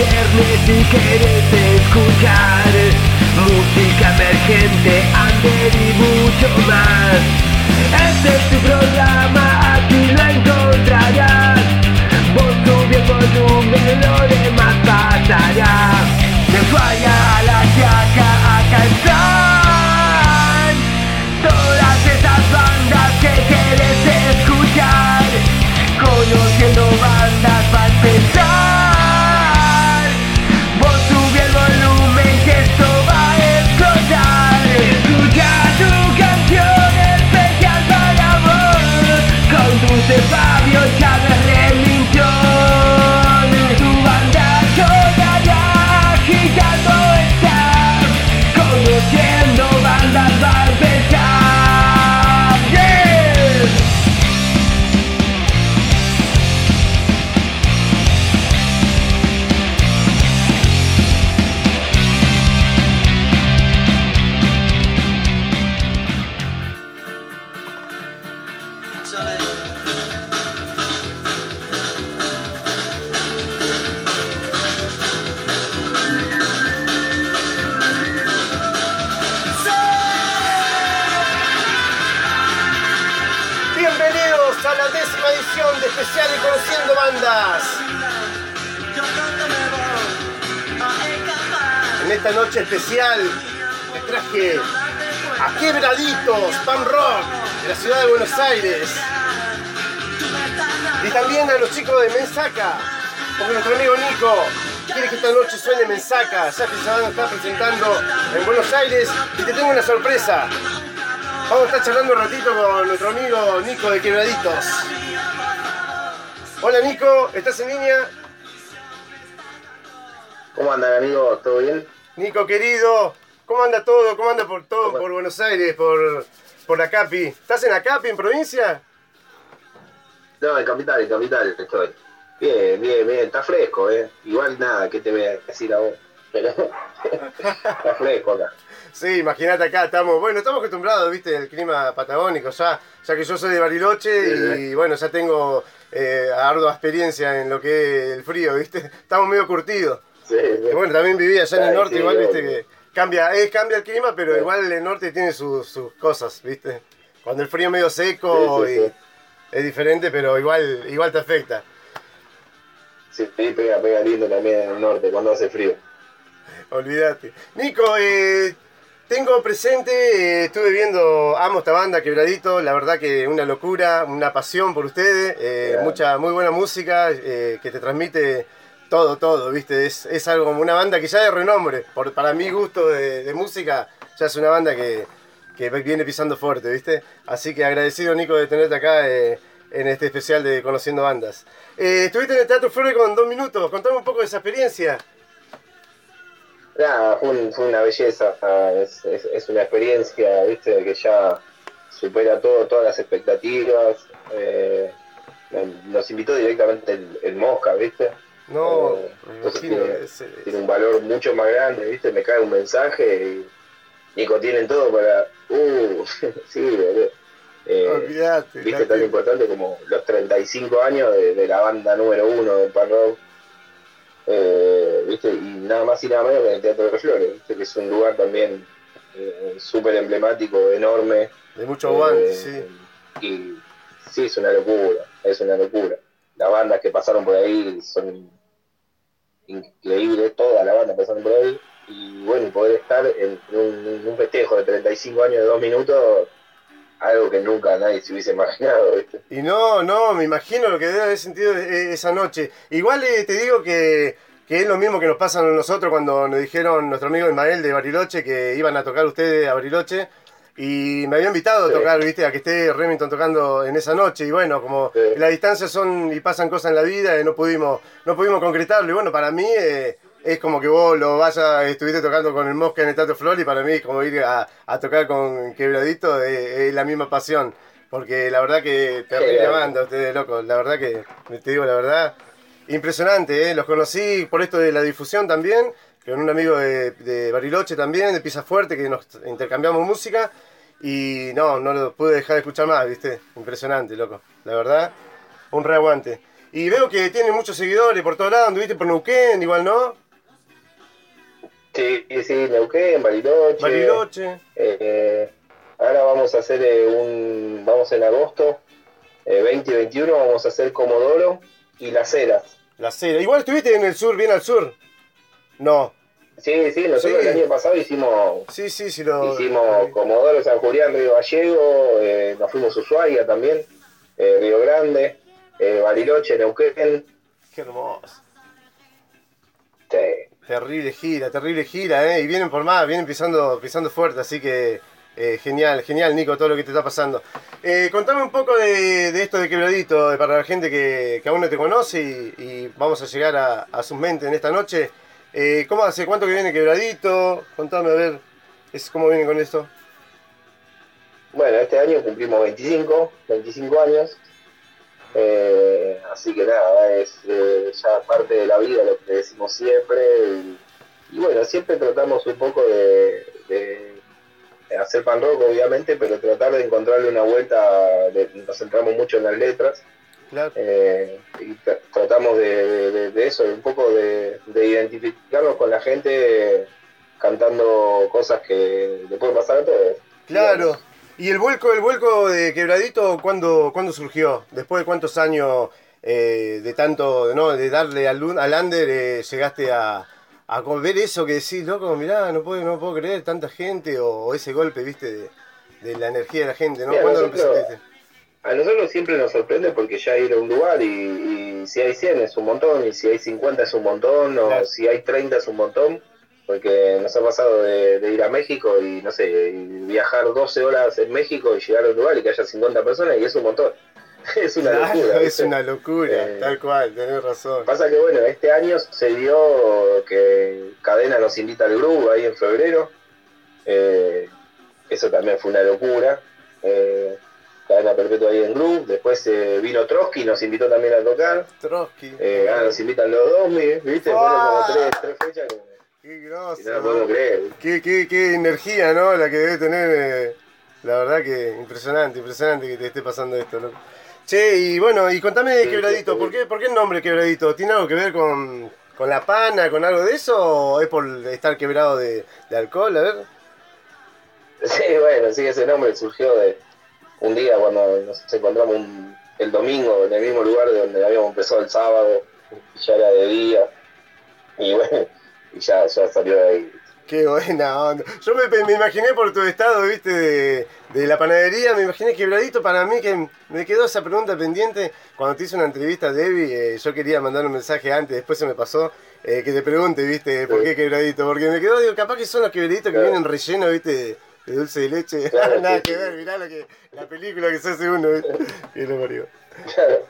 viernes si quieres escuchar música emergente, under y mucho más. Este es tu programa, They especial te traje a Quebraditos, Pan Rock, de la ciudad de Buenos Aires. Y también a los chicos de Mensaca, porque nuestro amigo Nico quiere que esta noche suene Mensaca, ya que se van a presentando en Buenos Aires. Y te tengo una sorpresa. Vamos a estar charlando un ratito con nuestro amigo Nico de Quebraditos. Hola Nico, ¿estás en línea? ¿Cómo andan amigos? ¿Todo bien? Nico querido, ¿cómo anda todo? ¿Cómo anda por todo por Buenos Aires, por, por la Capi? ¿Estás en la Capi, en provincia? No, en capital, en capital estoy. Bien, bien, bien, está fresco, ¿eh? Igual nada, ¿qué te voy a decir a vos? Pero está fresco acá. Sí, imagínate acá, estamos, bueno, estamos acostumbrados, viste, al clima patagónico, ya, ya que yo soy de Bariloche y bueno, ya tengo eh, ardua experiencia en lo que es el frío, viste, estamos medio curtidos. Sí, sí. Y bueno, también viví allá en el Ay, norte, sí, igual, viste, que cambia, es, cambia el clima, pero igual el norte tiene sus, sus cosas, viste. Cuando el frío es medio seco y es diferente, pero igual, igual te afecta. Sí, pega, pega lindo también en el norte cuando hace frío. Olvídate. Nico, eh, tengo presente, eh, estuve viendo, amo esta banda, Quebradito, la verdad que una locura, una pasión por ustedes, eh, mucha, muy buena música eh, que te transmite todo, todo, ¿viste? Es, es algo como una banda que ya de renombre, por, para mi gusto de, música, ya es una banda que, que viene pisando fuerte, ¿viste? Así que agradecido, Nico, de tenerte acá eh, en este especial de Conociendo Bandas. Eh, estuviste en el Teatro Flores con dos minutos, contame un poco de esa experiencia. Nada, fue, un- fue una belleza, es, es- una experiencia, viste, que ya supera todo, todas las expectativas. eh, nos invitó directamente el Mosca, viste. No, me imagino, tiene- un valor mucho más grande, ¿viste? Me cae un mensaje y Nico, tienen todo para... Uh, sí, boludo. Eh. ¿Viste? Tan que- importante como los 35 años de, de la banda número uno del pan rock. Eh, ¿Viste? Y nada más y nada menos que en el Teatro de Flores, ¿viste? Que es un lugar también eh, súper emblemático, enorme. de mucho aguante, Eh, sí. Y sí, es una locura, es una locura. Las bandas que pasaron por ahí son increíbles, todas las bandas pasaron por ahí. Y bueno, poder estar en un, un festejo de 35 años de dos minutos, algo que nunca nadie se hubiese imaginado, ¿viste? Y no, no, me imagino lo que debe haber sentido e- esa noche. Igual eh, te digo que, que es lo mismo que nos pasa a nosotros cuando nos dijeron nuestro amigo Ismael de Bariloche que iban a tocar ustedes a Bariloche. Y me había invitado a Sí. tocar, viste, a que esté Remington tocando en esa noche. Y bueno, como Sí. las distancias son y pasan cosas en la vida, eh, no pudimos, no pudimos concretarlo. Y bueno, para mí eh, es como que vos lo vayas, estuviste tocando con el Mosca en el Teatro Flor y para mí es como ir a, a tocar con Quebradito, eh, es la misma pasión. Porque la verdad que terrible banda ustedes, locos. La verdad que, te digo la verdad, impresionante, ¿eh? Los conocí por esto de la difusión también, con un amigo de, de Bariloche también, de Pieza Fuerte, que nos intercambiamos música. Y no, no lo pude dejar de escuchar más, ¿viste? Impresionante, loco. La verdad, un reaguante. Y veo que tiene muchos seguidores por todos lados. Anduviste por Neuquén, igual, ¿no? Sí, sí, Neuquén, Bariloche. Bariloche. Eh, ahora vamos a hacer eh, un. Vamos en agosto, eh, 20 y 21, vamos a hacer Comodoro y Las Heras. La cera. Igual estuviste en el sur, bien al sur. No. Sí, sí, nosotros Sí. el año pasado hicimos. Sí, sí, sí lo. Hicimos Comodoro, San Julián, Río Gallego, eh, nos fuimos a Ushuaia también, eh, Río Grande, eh, Bariloche, Neuquén. Qué hermoso. Sí. Terrible gira, terrible gira, ¿eh? Y vienen por más, vienen pisando, pisando fuerte, así que eh, genial, genial, Nico, todo lo que te está pasando. Eh, contame un poco de, de esto de Quebradito, eh, para la gente que, que aún no te conoce y, y vamos a llegar a, a sus mentes en esta noche. Eh, ¿Cómo hace cuánto que viene Quebradito? Contame, a ver, es, ¿cómo viene con esto? Bueno, este año cumplimos 25, 25 años. Eh, así que nada, es eh, ya parte de la vida lo que decimos siempre. Y, bueno, siempre tratamos un poco de, de- de hacer pan rock, obviamente, pero tratar de encontrarle una vuelta. de- nos centramos mucho en las letras. Claro. eh, y tra- tratamos de, de- de- eso, un poco de, de identificarnos con la gente cantando cosas que le pueden pasar a todos. Claro. ¿Y el vuelco, el vuelco de Quebradito cuándo, cuándo surgió? ¿Después de cuántos años eh, de tanto, ¿no? de darle al, al under eh, llegaste a, ver eso que decís, loco, mirá, no puedo, no puedo creer tanta gente o, o ese golpe, viste, de, la energía de la gente, ¿no? Mira, ¿Cuándo lo empezaste? A nosotros siempre nos sorprende porque ya ir a un lugar y, y si hay 100 es un montón, y si hay 50 es un montón, o Claro. si hay 30 es un montón, porque nos ha pasado de, de ir a México y no sé, y viajar 12 horas en México y llegar a un lugar y que haya 50 personas y es un montón. es una Claro, locura. es una locura, Eh, tal cual, tenés razón. Pasa que bueno, este año se dio que Cadena nos invita al grupo ahí en febrero. Eh, eso también fue una locura. Eh, Cadena Perpetua ahí en Groove. Después eh, vino Trotsky, nos invitó también a tocar. Trotsky. Eh, ahora nos invitan los dos, ¿viste? Fueron como tres, tres fechas que Qué grosso. no lo podemos creer. Qué, qué, qué energía, ¿no? La que debe tener. eh, la verdad que impresionante, impresionante que te esté pasando esto, ¿no? Che, y bueno, y contame de Quebradito, ¿por qué, ¿por qué el nombre Quebradito? ¿Tiene algo que ver con, con la pana, con algo de eso? ¿O es por estar quebrado de, de alcohol? A ver. Sí, bueno, sí, ese nombre surgió de un día cuando nos encontramos un- el domingo en el mismo lugar de donde habíamos empezado el sábado, ya era de día, y bueno, y ya, ya salió de ahí. Qué buena onda. Yo me, me imaginé por tu estado, viste, de, de la panadería, me imaginé quebradito para mí, que me quedó esa pregunta pendiente. Cuando te hice una entrevista, Debbie, eh, yo quería mandar un mensaje antes, después se me pasó, eh, que te pregunte, viste, por qué quebradito. Porque me quedó, digo, capaz que son los quebraditos que Claro. vienen rellenos, viste, de, dulce de leche. Claro, Nada que ver, mirá lo que, la película que se hace uno. Que lo parió. Claro.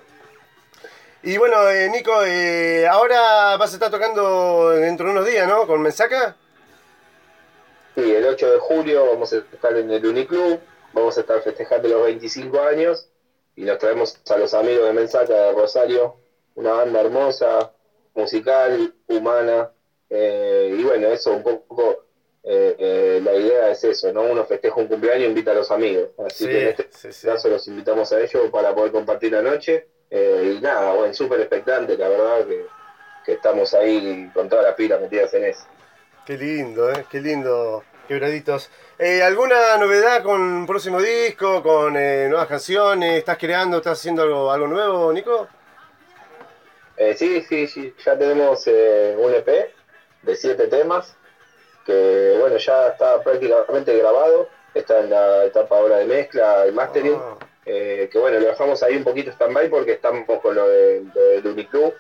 Y bueno, eh, Nico, eh, ahora vas a estar tocando dentro de unos días, ¿no? Con Mensaca. Sí, el 8 de julio vamos a estar en el Uniclub, vamos a estar festejando los 25 años y nos traemos a los amigos de Mensaca de Rosario, una banda hermosa, musical, humana, eh, y bueno, eso un poco, eh, eh, la idea es eso, ¿no? Uno festeja un cumpleaños e invita a los amigos, así que en este sí, sí. caso los invitamos a ellos para poder compartir la noche, eh, y nada, bueno, súper expectante, la verdad que, que estamos ahí con todas las pilas metidas en eso. Qué lindo, ¿eh? Qué lindo, quebraditos. ¿Alguna novedad con un próximo disco, con nuevas canciones? ¿Estás creando, estás haciendo algo, algo nuevo, Nico? Sí, sí, sí, ya tenemos un EP de siete temas que, bueno, ya está prácticamente grabado, está en la etapa ahora de mezcla y mastering, Ah, eh, que bueno, lo dejamos ahí un poquito stand-by porque estamos con lo, de, lo del Uniclub,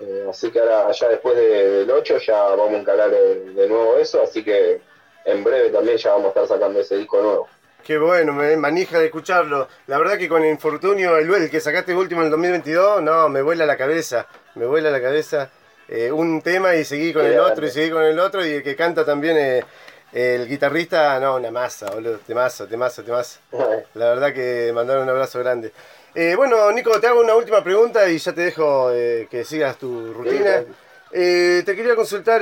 eh, así que ahora ya después de- del 8 ya vamos a encarar de, de nuevo eso, así que en breve también ya vamos a estar sacando ese disco nuevo. qué bueno, me manija de escucharlo. La verdad que con el infortunio, el, el que sacaste último en el 2022, no, me vuela la cabeza, me vuela la cabeza. Eh, un tema y seguí con el grande. otro y seguí con el otro y el que canta también, eh, el guitarrista, no, una masa, boludo, temazo, temazo, temazo. La verdad que mandaron un abrazo grande. Eh, bueno, Nico, te hago una última pregunta y ya te dejo que sigas tu rutina. Te quería consultar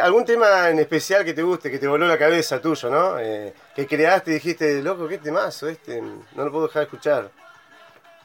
algún tema en especial que te guste, que te voló la cabeza tuyo, ¿no? Que creaste y dijiste, loco, qué temazo este, no lo puedo dejar de escuchar.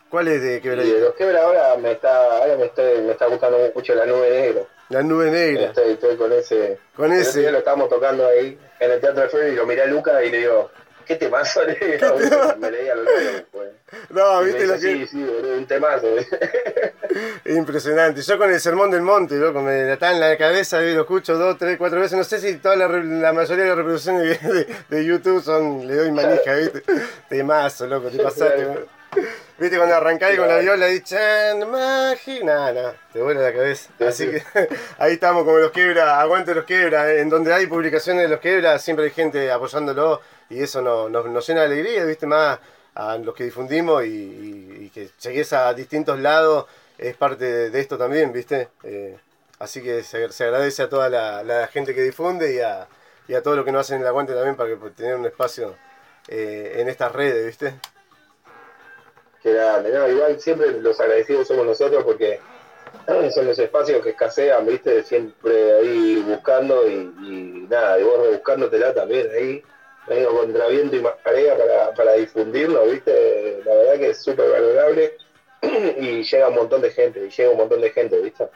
¿Cuál es de Y de los quebra ahora me está, ahora me, estoy, me está gustando mucho la nube negra. La nube negra. Estoy, estoy con ese. Con el ese. lo estábamos tocando ahí en el Teatro de Flores y lo miré a Luca y le digo, ¿qué temazo le digo? Me leía los pues. No, Y viste dice, lo que. Sí, sí, boludo, un temazo. Impresionante. Yo con el Sermón del Monte, loco, me la está en la cabeza lo escucho dos, tres, cuatro veces. No sé si toda la, la mayoría de las reproducciones de, de- de YouTube son, le doy manija, ¿viste? Temazo, loco, te pasaste. ¿Viste cuando arrancás con la viola y chan, magi? Nada, nada, te vuela la cabeza. Sí, Así sí. que ahí estamos como los quebra, aguante los quebra. En donde hay publicaciones de los quebra, siempre hay gente apoyándolo y eso nos, nos, nos llena de alegría, ¿viste? Más a los que difundimos y, y- y que llegues a distintos lados es parte de, esto también, ¿viste? Eh, así que se, se agradece a toda la, la gente que difunde y a, y a todo lo que nos hacen el aguante también para que, tener un espacio eh, en estas redes, ¿viste? Igual siempre los agradecidos somos nosotros porque son los espacios que escasean, viste, siempre ahí buscando y, y nada, y vos rebuscándotela también ahí, medio contra viento y marea para, para difundirlo, viste, la verdad que es súper valorable y llega un montón de gente, y llega un montón de gente, viste.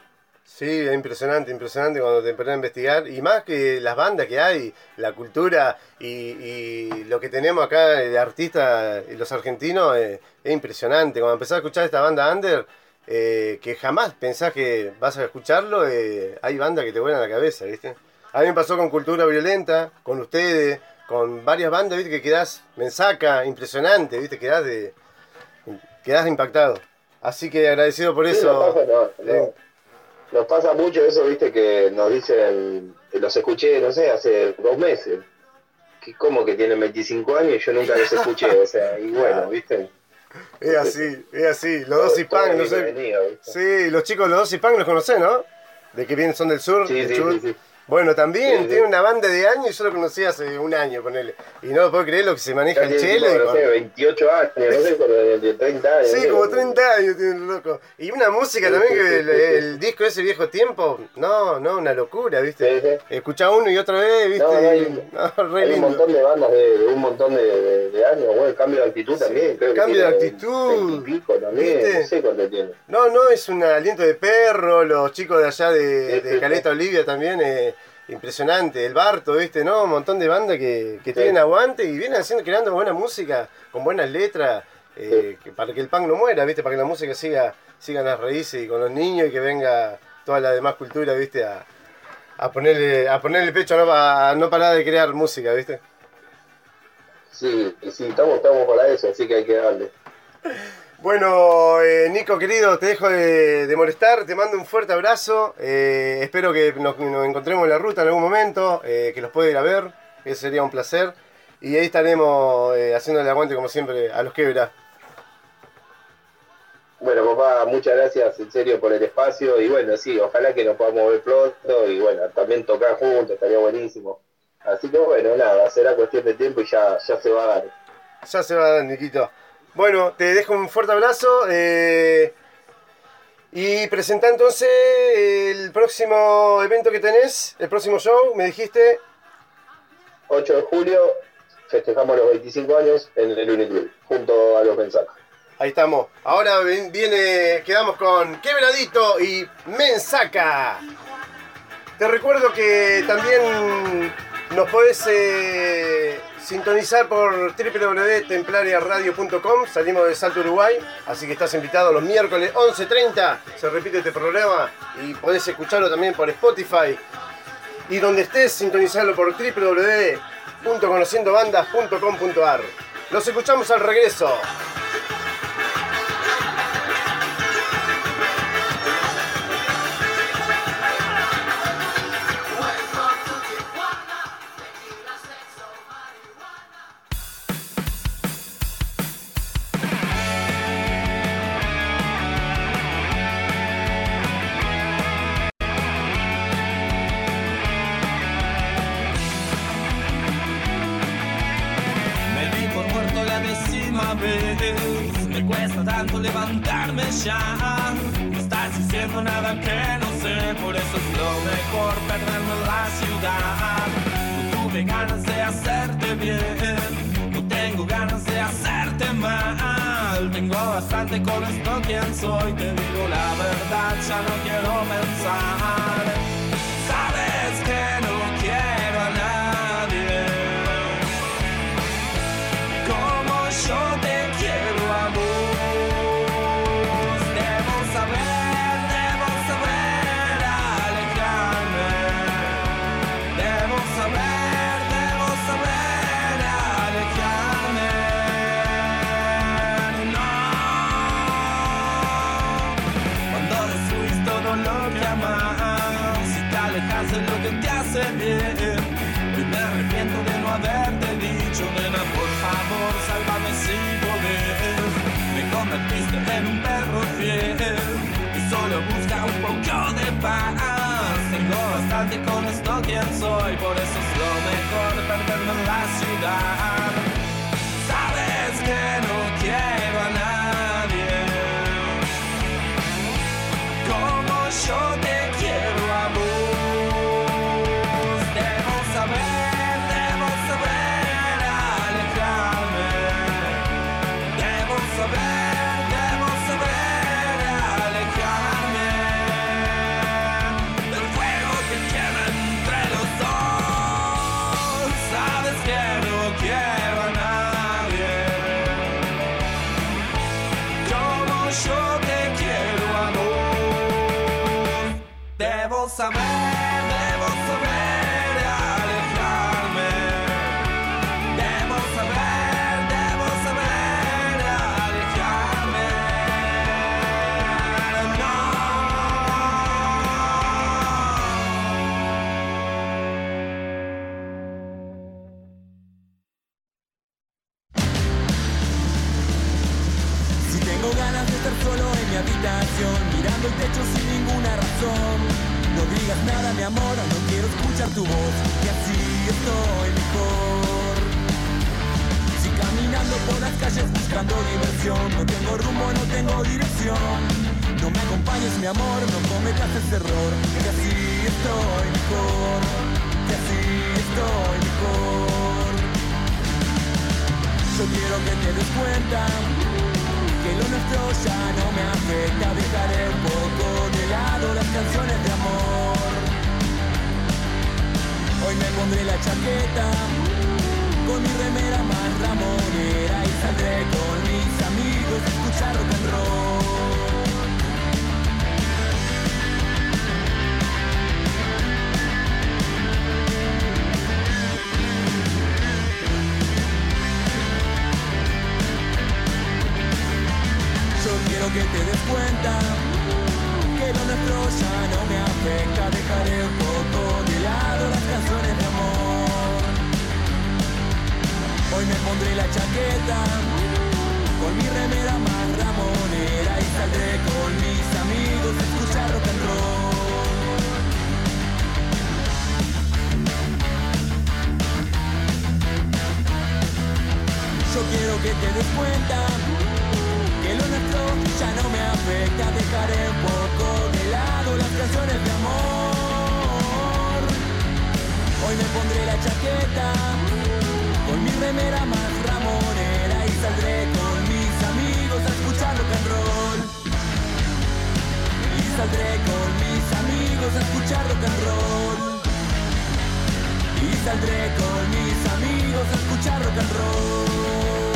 Sí, es impresionante, impresionante cuando te empiezas a investigar. Y más que las bandas que hay, la cultura y, y lo que tenemos acá de artistas y los argentinos, eh, es impresionante. Cuando empezás a escuchar esta banda under, eh, que jamás pensás que vas a escucharlo, eh, hay bandas que te vuelan la cabeza, ¿viste? A mí me pasó con Cultura Violenta, con ustedes, con varias bandas, ¿viste? Que quedás, mensaca, impresionante, ¿viste? Quedás, de, quedás impactado. Así que agradecido por eso. no, no. Eh, Nos pasa mucho eso, viste, que nos dicen, los escuché, no sé, hace dos meses. Que como que tienen 25 años y yo nunca los escuché, o sea, y bueno, viste. Es así, es así. Los dos Punk, no sé. Sí, los chicos, los dos Punk los conocés, ¿no? De que vienen, son del sur. Sí, de sí, sí, sí. Bueno, también Sí, sí. tiene una banda de años y yo lo conocí hace un año, ponele. Y no puedo creer lo que se maneja el chelo. no con- sé, 28 años, no sé, con de, de 30 años. Sí, como 30 años tiene el loco. Y una música Sí, también que el, el disco ese viejo tiempo, no, no, una locura, ¿viste? Escuchá uno y otra vez, ¿viste? No, hay, no, un montón de bandas de, de un montón de, de- de años, bueno, el cambio de actitud también, creo que cambio de actitud, 20 y pico también, ¿viste? no sé cuánto tiene. No, no, es un aliento de perro, los chicos de allá de, Caleta. Olivia también, eh, impresionante, el Barto, ¿viste? ¿No? Un montón de bandas que, que Sí. tienen aguante y vienen haciendo, creando buena música, con buenas letras, eh, que- para que el punk no muera, ¿viste? Para que la música siga, siga las raíces y con los niños y que venga toda la demás cultura, ¿viste? A, a ponerle, a ponerle pecho, no, a no parar de crear música, ¿viste? Sí, y sí, estamos, estamos para eso, así que hay que darle. Bueno, eh, Nico querido, te dejo de, de molestar, te mando un fuerte abrazo, eh, espero que nos, nos encontremos en la ruta en algún momento, eh, que los pueda ir a ver, eso sería un placer, y ahí estaremos eh, haciendo el aguante como siempre a los quebra. Bueno, papá, muchas gracias en serio por el espacio y bueno, sí, ojalá que nos podamos ver pronto y bueno, también tocar juntos, estaría buenísimo. Así que bueno, nada, será cuestión de tiempo y ya, ya se va a dar. Ya se va a dar, Niquito. Bueno, te dejo un fuerte abrazo, eh, y presenta entonces el próximo evento que tenés, el próximo show, me dijiste, 8 de julio festejamos los 25 años en el Uniclub, junto a los mensajes. Ahí estamos. Ahora viene, quedamos con Quebradito y Mensaca. Te recuerdo que también nos podés eh, sintonizar por www.templariaradio.com. Salimos de Salto Uruguay, así que estás invitado los miércoles 11.30. Se repite este programa y podés escucharlo también por Spotify. Y donde estés, sintonizarlo por www.conociendobandas.com.ar. Los escuchamos al regreso. Ya. No estás diciendo nada que no sé, por eso es lo mejor perderme la ciudad. No tuve ganas de hacerte bien. No tengo ganas de hacerte mal. Tengo bastante con esto quien soy, te digo la verdad, ya no quiero pensar. Buscando diversión, no tengo rumbo, no tengo dirección. No me acompañes, mi amor, no cometas ese error, que así estoy mejor, que así estoy mejor. Yo quiero que te des cuenta que lo nuestro ya no me afecta. Dejaré un poco de lado las canciones de amor. Hoy me pondré la chaqueta Con mi remera más ramonera Y saldré con mis amigos a escuchar rock and roll Yo quiero que te des cuenta que lo nuestro ya no me afecta. Dejaré un poco de lado las canciones Hoy me pondré la chaqueta con mi remera más ramonera y saldré con mis amigos a escuchar rock and roll. Yo quiero que te des cuenta que lo nuestro ya no me afecta Dejaré un poco de lado las canciones de amor Hoy me pondré la chaqueta remera más ramonera Y saldré con mis amigos a escuchar rock and roll. Y saldré con mis amigos a escuchar rock and roll. Y saldré con mis amigos a escuchar rock and roll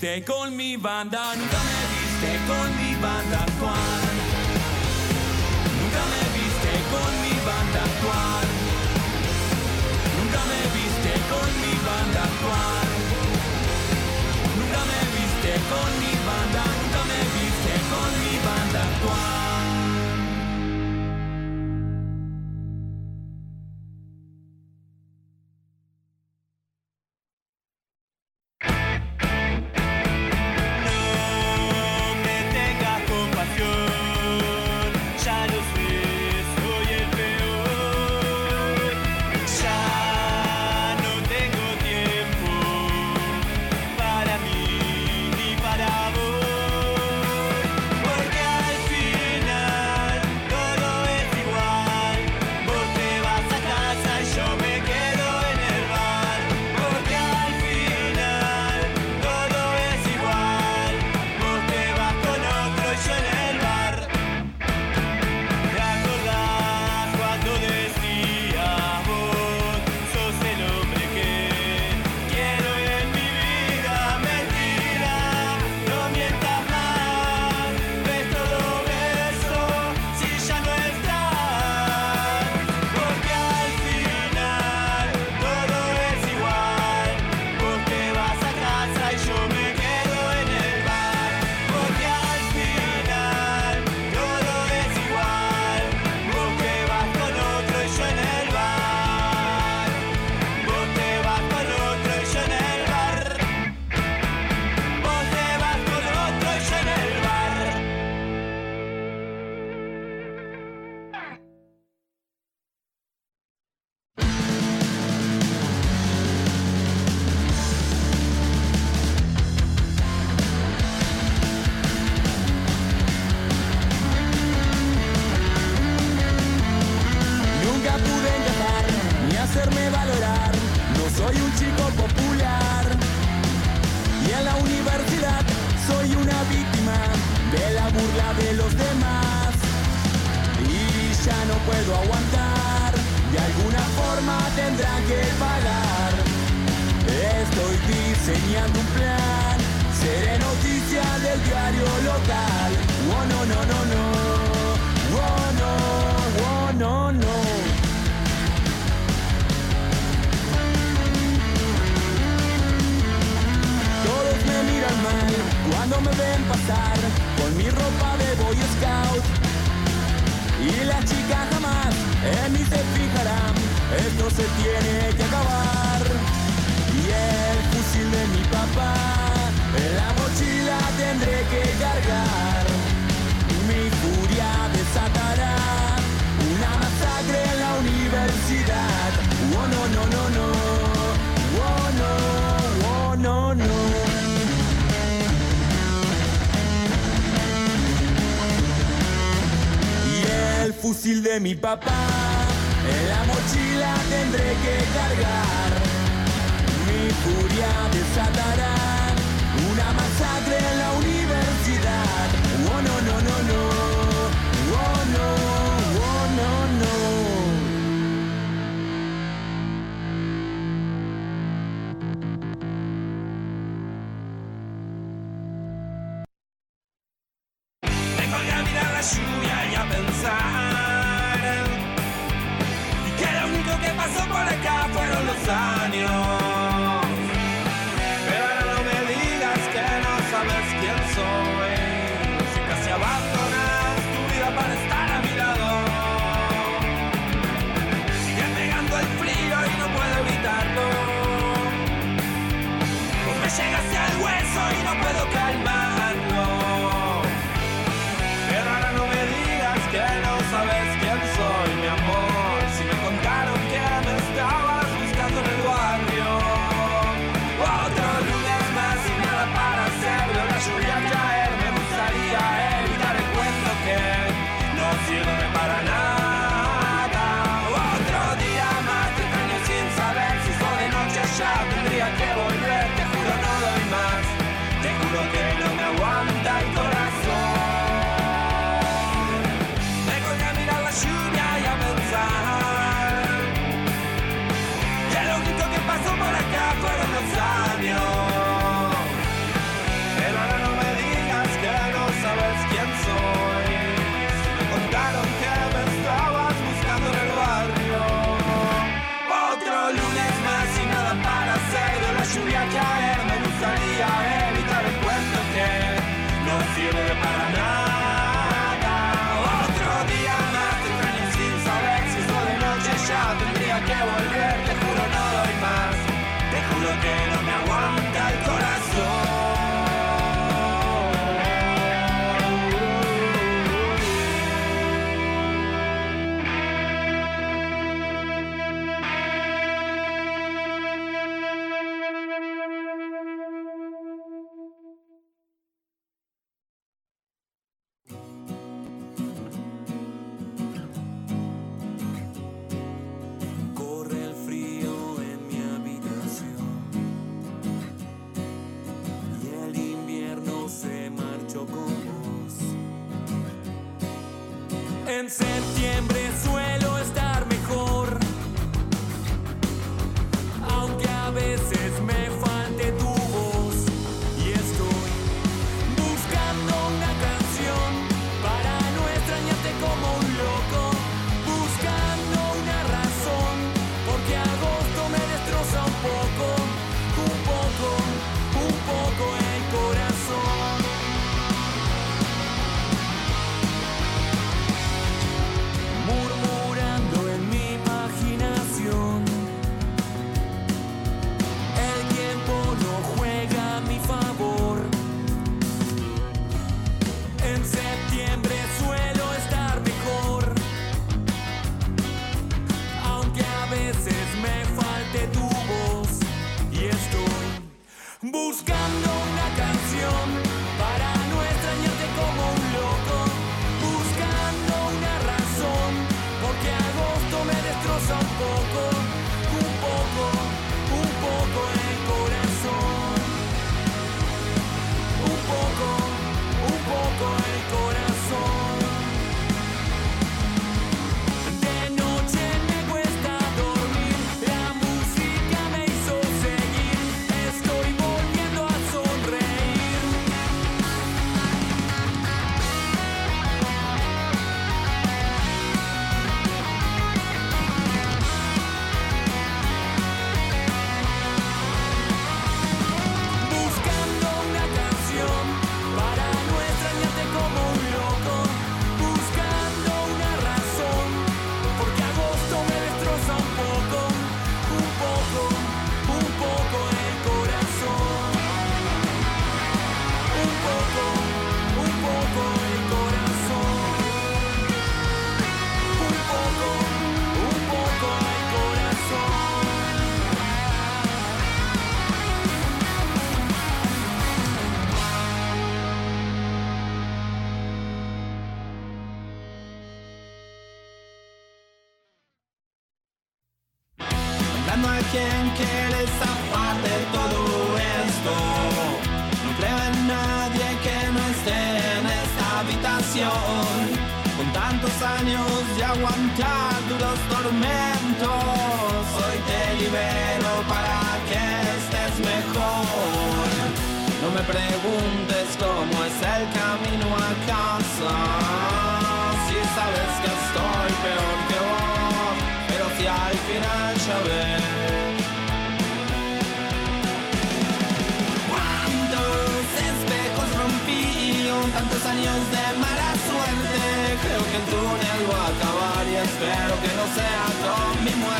viste con mi banda, nunca me viste con mi banda actuar. Nunca me viste con mi banda actuar. Nunca me viste con mi banda actuar. Nunca me viste con mi banda, nunca me viste con mi banda actuar. mi papá. En la mochila tendré que cargar. Mi furia desatará una masa Paraná.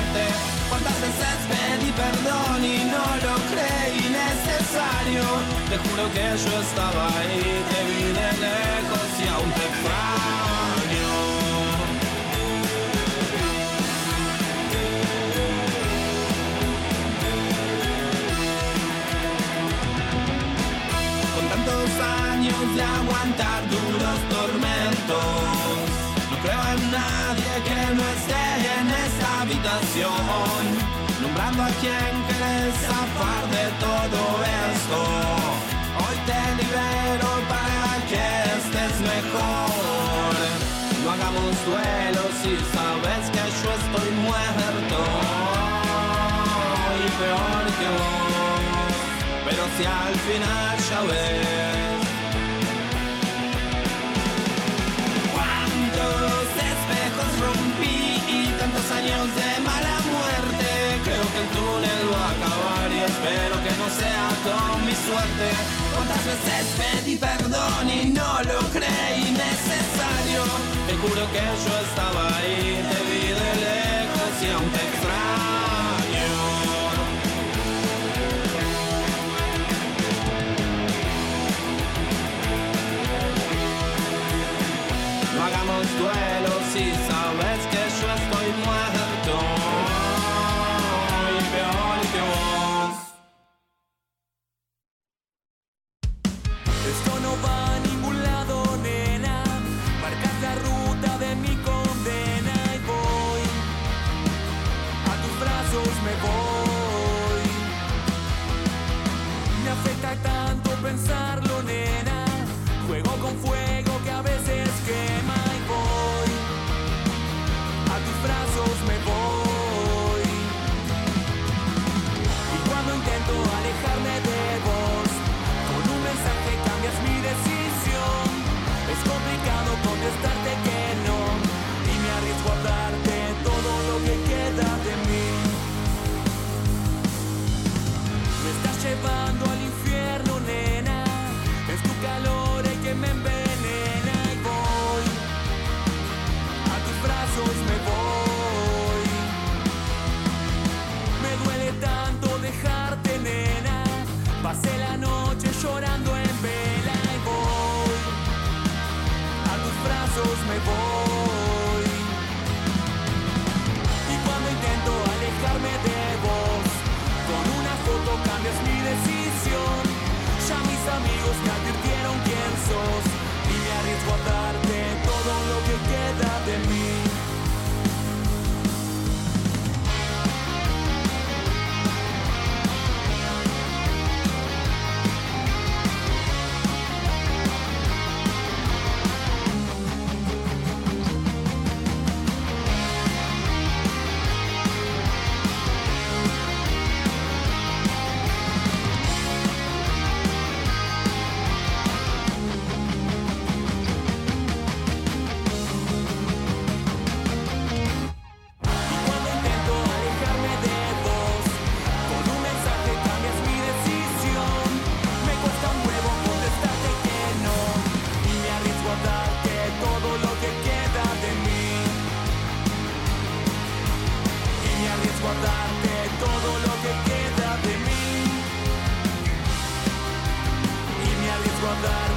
parte. Veces pedí perdón y no lo creí necesario. Te juro que yo estaba ahí, te vi en el quien querés zafar de todo esto. Hoy te libero para que estés mejor. No hagamos duelo si sabes que yo estoy muerto. Y peor que vos. Pero si al final ya ves. Cuántos espejos rompí y tantos años de espero que no sea con mi suerte. ¿Cuántas veces pedí perdón y no lo creí necesario? Te juro que yo estaba ahí, te vi de lejos y aún te extraño. that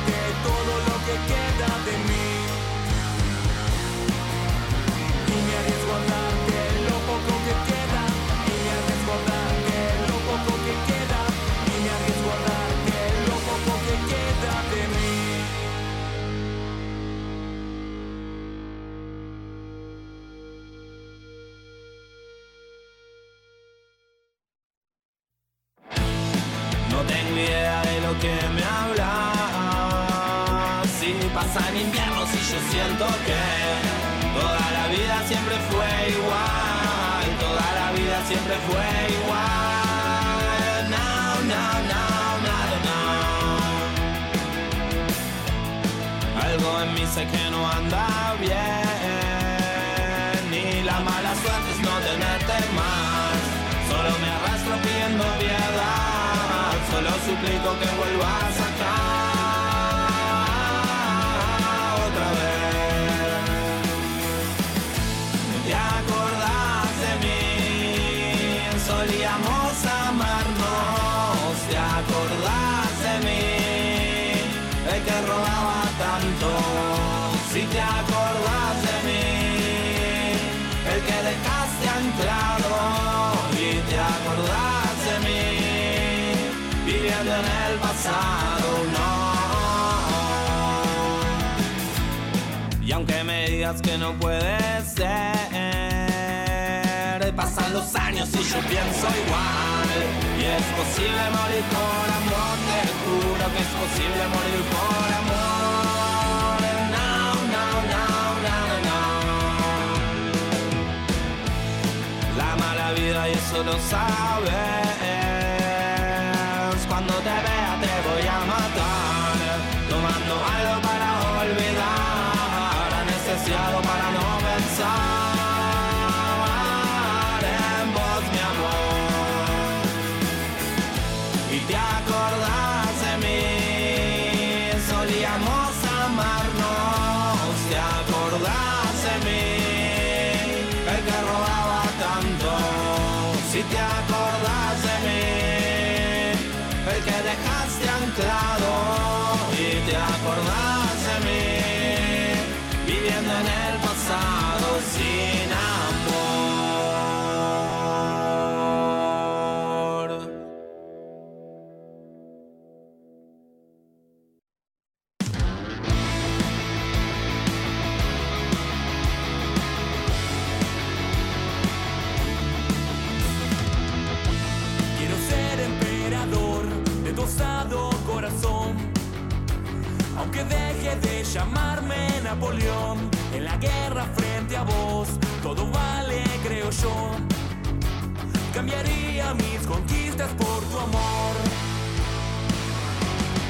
Cambiaría mis conquistas por tu amor.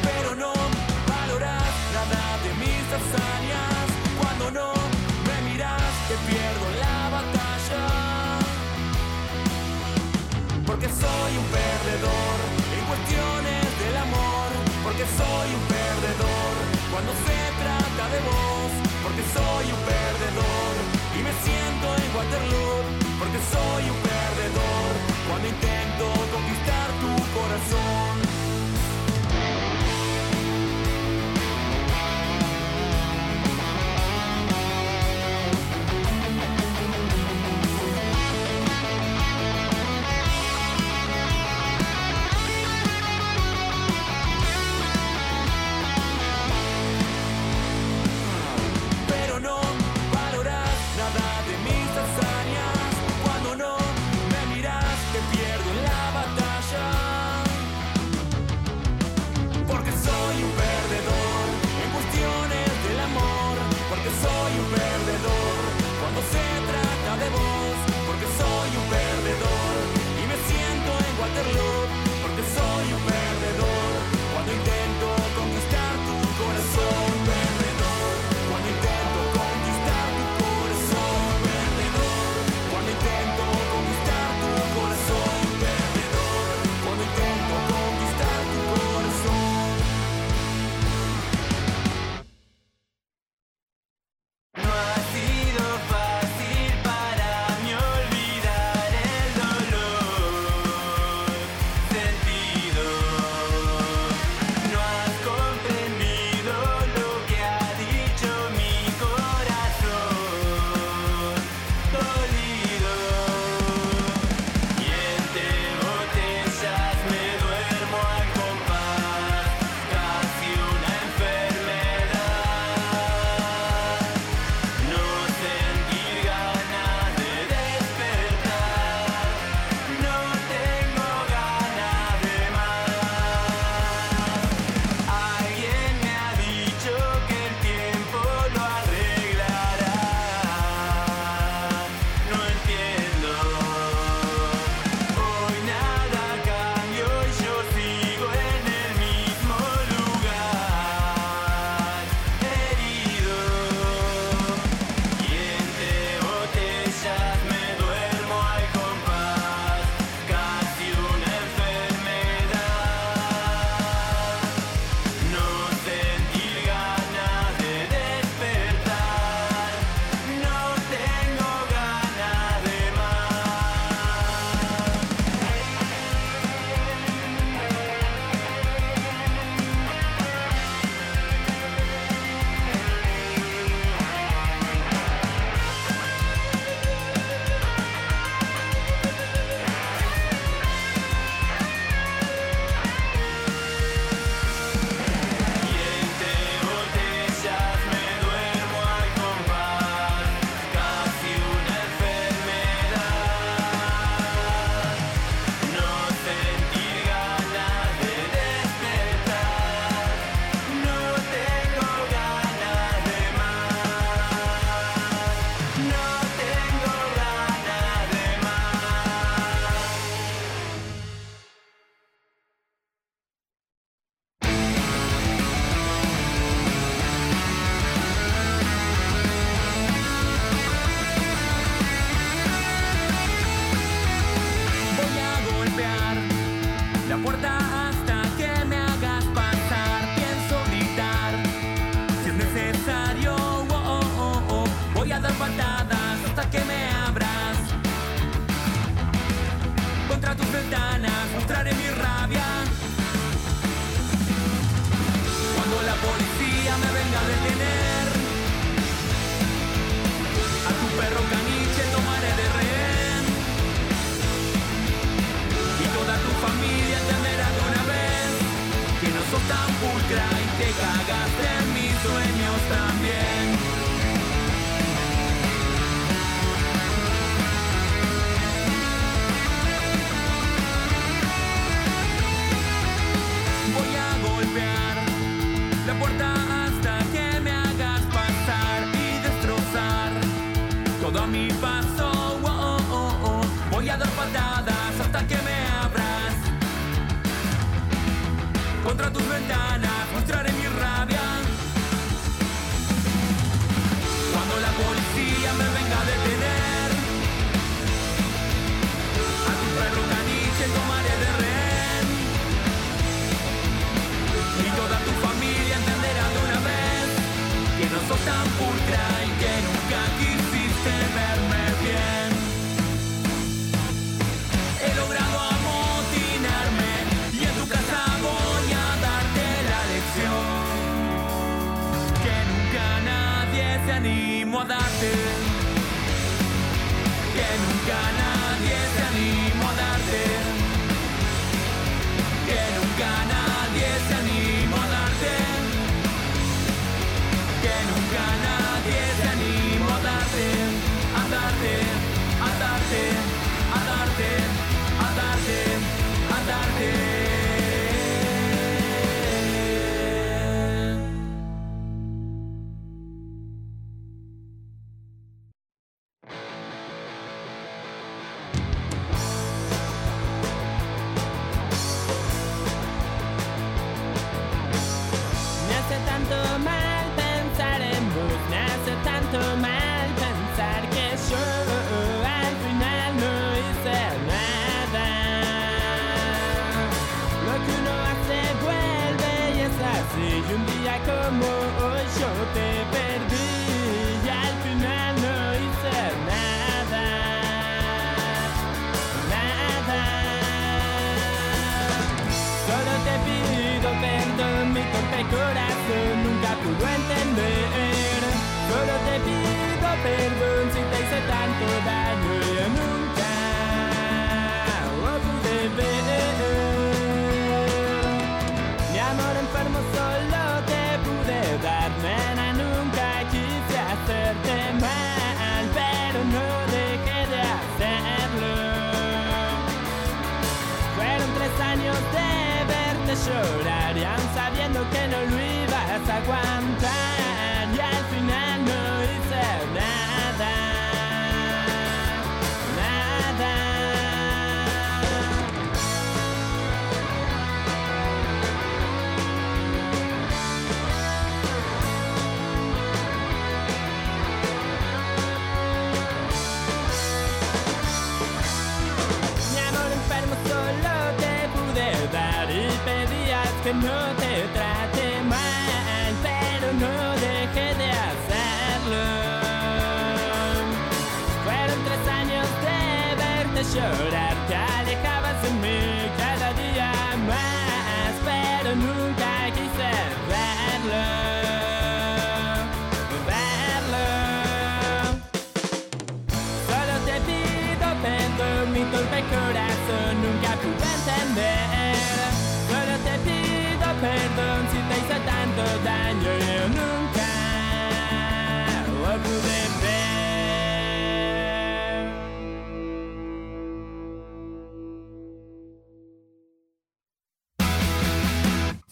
Pero no valoras nada de mis hazañas. Cuando no me miras, te pierdo la batalla. Porque soy un perdedor en cuestiones del amor. Porque soy un perdedor cuando se trata de vos. Porque soy un perdedor y me siento en Waterloo soy un perdedor cuando intento conquistar tu corazón. tan pulcra y te cagaste en mis sueños también. Voy a golpear la puerta hasta que me hagas pasar y destrozar todo mi paz. contra tus ventanas, mostraré mi rabia. Cuando la policía me venga a detener, a tu perro caniche tomaré de rehén. Y toda tu familia entenderá de una vez que no sos tan pulcra que nunca nadie te animó a darte.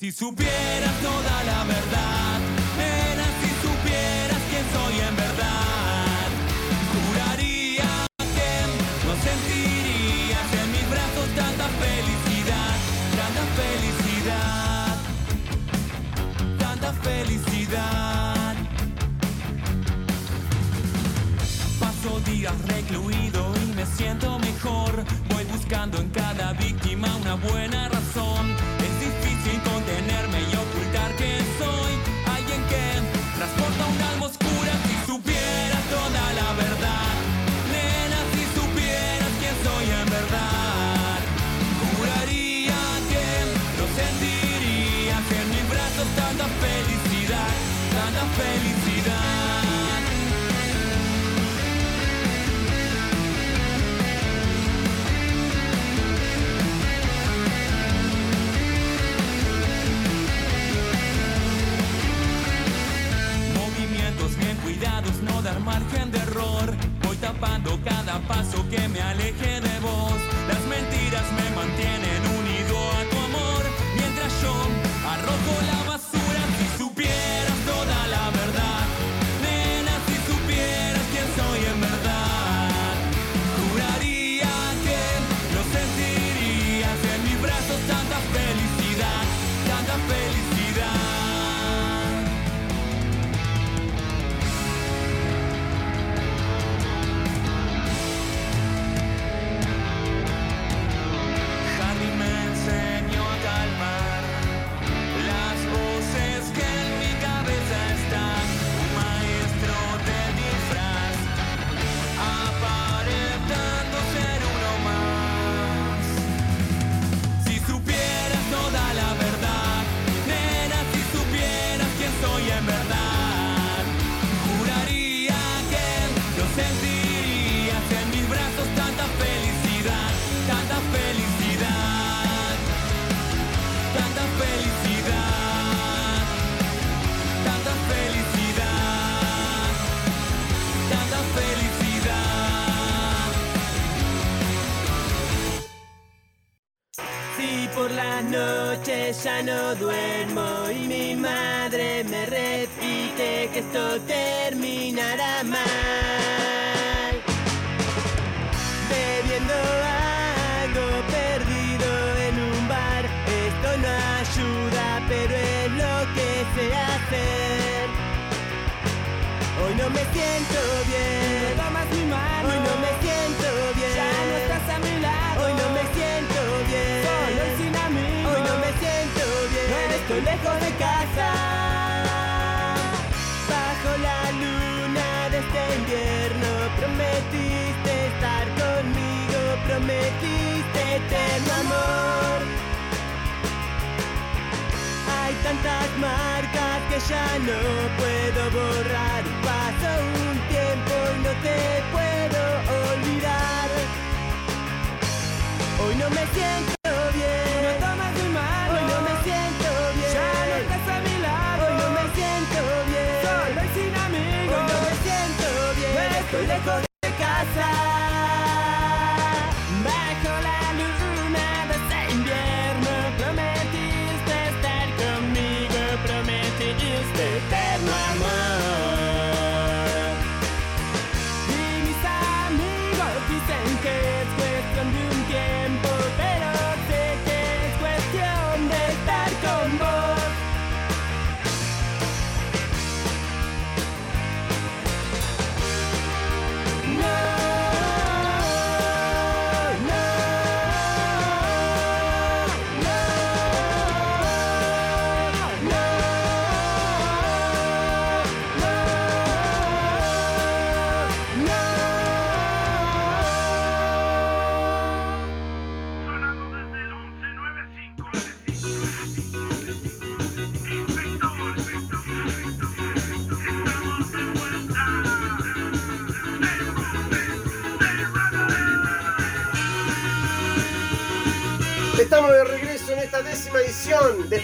Si supieras toda la verdad, nena, si supieras quién soy en verdad, juraría que no sentirías en mis brazos tanta felicidad, tanta felicidad, tanta felicidad. Paso días recluido y me siento mejor, voy buscando en cada víctima una buena razón no dar margen de error. Voy tapando cada paso que me aleje de vos.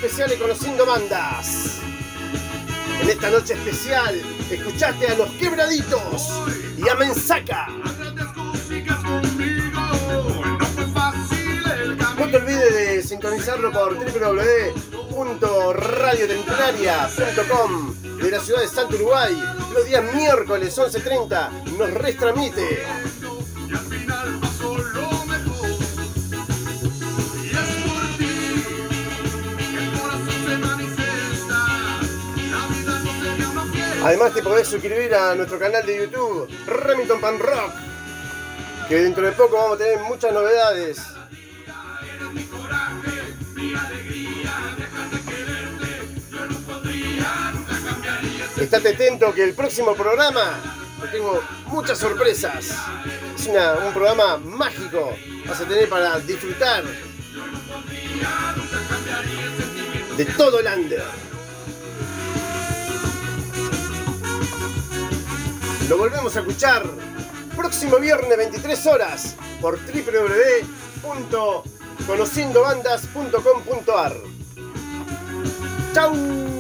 De Especiales Conociendo Bandas. En esta noche especial, escuchaste a Los Quebraditos y a Mensaca. No te olvides de sintonizarlo por www.radiotemplaria.com de la ciudad de Santo Uruguay. Los días miércoles 11.30 nos retransmite. Además te podés suscribir a nuestro canal de YouTube, Remington Pan Rock, que dentro de poco vamos a tener muchas novedades. Estate atento que el próximo programa te tengo muchas sorpresas. Es un programa mágico. Vas a tener para disfrutar de todo el under. Lo volvemos a escuchar próximo viernes 23 horas por www.conociendobandas.com.ar. ¡Chau!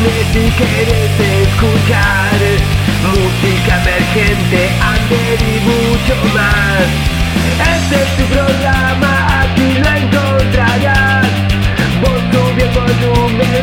Música quererte escuchar Música emergente, under y mucho más. Este es tu programa, aquí lo encontrarás. Vos sube volumen